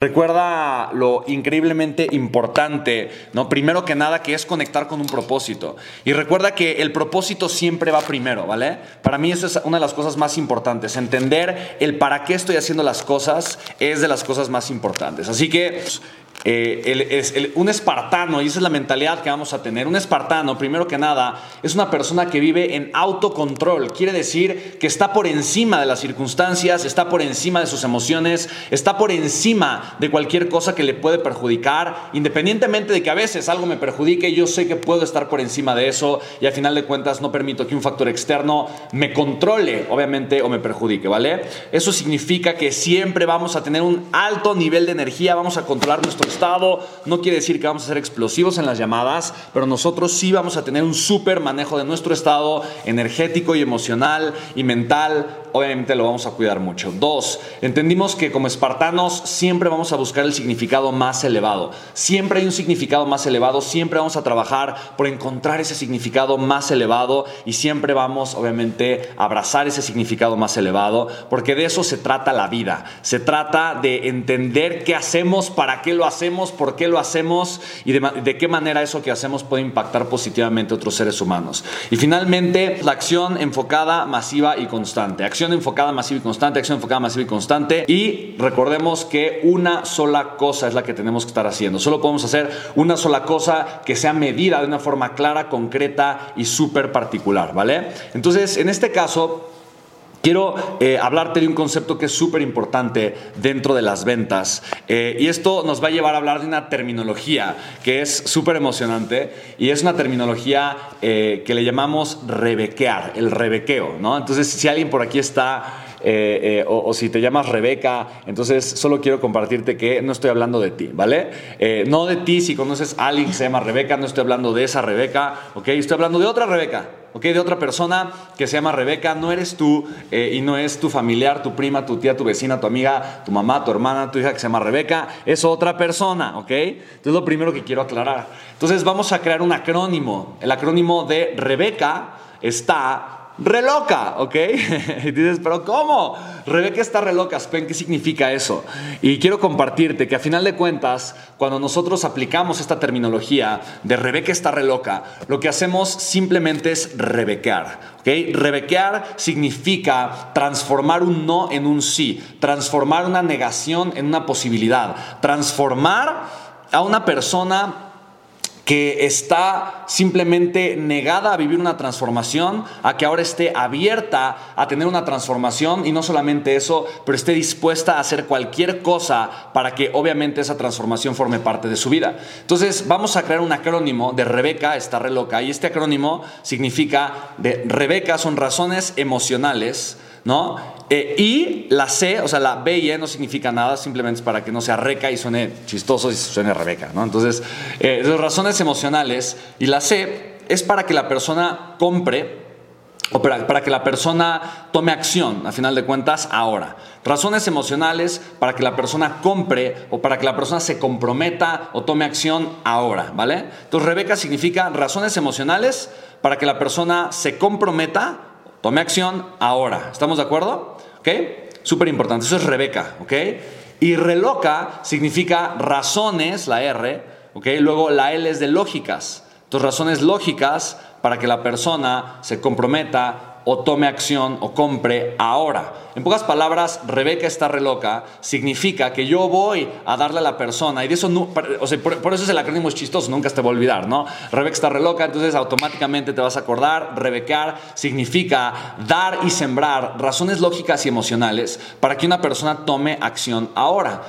Recuerda lo increíblemente importante, ¿no? Primero que nada, que es conectar con un propósito. Y recuerda que el propósito siempre va primero, ¿vale? Para mí eso es una de las cosas más importantes. Entender el para qué estoy haciendo las cosas es de las cosas más importantes. Así que eh, un espartano, y esa es la mentalidad que vamos a tener, un espartano, primero que nada, es una persona que vive en autocontrol. Quiere decir que está por encima de las circunstancias, está por encima de sus emociones, está por encima de cualquier cosa que le puede perjudicar, independientemente de que a veces algo me perjudique, yo sé que puedo estar por encima de eso y al final de cuentas no permito que un factor externo me controle, obviamente, o me perjudique, ¿vale? Eso significa que siempre vamos a tener un alto nivel de energía, vamos a controlar nuestro No quiere decir que vamos a ser explosivos en las llamadas, pero nosotros sí vamos a tener un súper manejo de nuestro estado energético y emocional y mental. Obviamente lo vamos a cuidar mucho. Dos, entendimos que como espartanos siempre vamos a buscar el significado más elevado. Siempre hay un significado más elevado, siempre vamos a trabajar por encontrar ese significado más elevado y siempre vamos obviamente a abrazar ese significado más elevado, porque de eso se trata la vida. Se trata de entender qué hacemos, para qué lo hacemos por qué lo hacemos y de, qué manera eso que hacemos puede impactar positivamente a otros seres humanos. Y finalmente, la acción enfocada, masiva y constante. Acción enfocada, masiva y constante, acción enfocada, masiva y constante. Y recordemos que una sola cosa es la que tenemos que estar haciendo. Solo podemos hacer una sola cosa que sea medida de una forma clara, concreta y súper particular, ¿vale? Entonces, en este caso, Quiero eh, hablarte de un concepto que es súper importante dentro de las ventas. Eh, y esto nos va a llevar a hablar de una terminología que es súper emocionante y es una terminología eh, que le llamamos rebequear, el rebequeo. ¿no? Entonces, si alguien por aquí está o, si te llamas Rebeca, entonces solo quiero compartirte que no estoy hablando de ti, ¿vale? no de ti si conoces a alguien que se llama Rebeca, no estoy hablando de esa Rebeca, ¿ok? Estoy hablando de otra Rebeca, ¿ok? De otra persona que se llama Rebeca, no eres tú eh, y no es tu familiar, tu prima, tu tía, tu vecina, tu amiga, tu mamá, tu hermana, tu hija que se llama Rebeca, es otra persona, ¿ok? Entonces lo primero que quiero aclarar. Entonces vamos a crear un acrónimo. El acrónimo de Rebeca está reloca, ¿ok? y dices, pero ¿cómo? Rebeca está reloca, Spen, ¿qué significa eso? Y quiero compartirte que a final de cuentas, cuando nosotros aplicamos esta terminología de Rebeca está reloca, lo que hacemos simplemente es rebequear, ¿ok? Rebequear significa transformar un no en un sí, transformar una negación en una posibilidad, transformar a una persona que está simplemente negada a vivir una transformación, a que ahora esté abierta a tener una transformación y no solamente eso, pero esté dispuesta a hacer cualquier cosa para que obviamente esa transformación forme parte de su vida. Entonces vamos a crear un acrónimo de Rebeca, está re loca, y este acrónimo significa de Rebeca son razones emocionales, ¿no? Eh, y la C, o sea, la B y E no significa nada, simplemente es para que no sea reca y suene chistoso y suene Rebeca, ¿no? Entonces, eh, razones emocionales. Y la C es para que la persona compre o para, que la persona tome acción, a final de cuentas, ahora. Razones emocionales para que la persona compre o para que la persona se comprometa o tome acción ahora, ¿vale? Entonces, Rebeca significa razones emocionales para que la persona se comprometa Tome acción ahora. ¿Estamos de acuerdo? Súper importante. Eso es Rebeca. ¿Ok? Y reloca significa razones, la R. ¿Ok? Luego la L es de lógicas. Entonces, razones lógicas para que la persona se comprometa o tome acción o compre ahora. En pocas palabras, Rebeca está re loca, significa que yo voy a darle a la persona, y de eso, no, o sea, por, eso es el acrónimo chistoso, nunca te va a olvidar, ¿no? Rebeca está re loca, entonces automáticamente te vas a acordar, rebecar significa dar y sembrar razones lógicas y emocionales para que una persona tome acción ahora.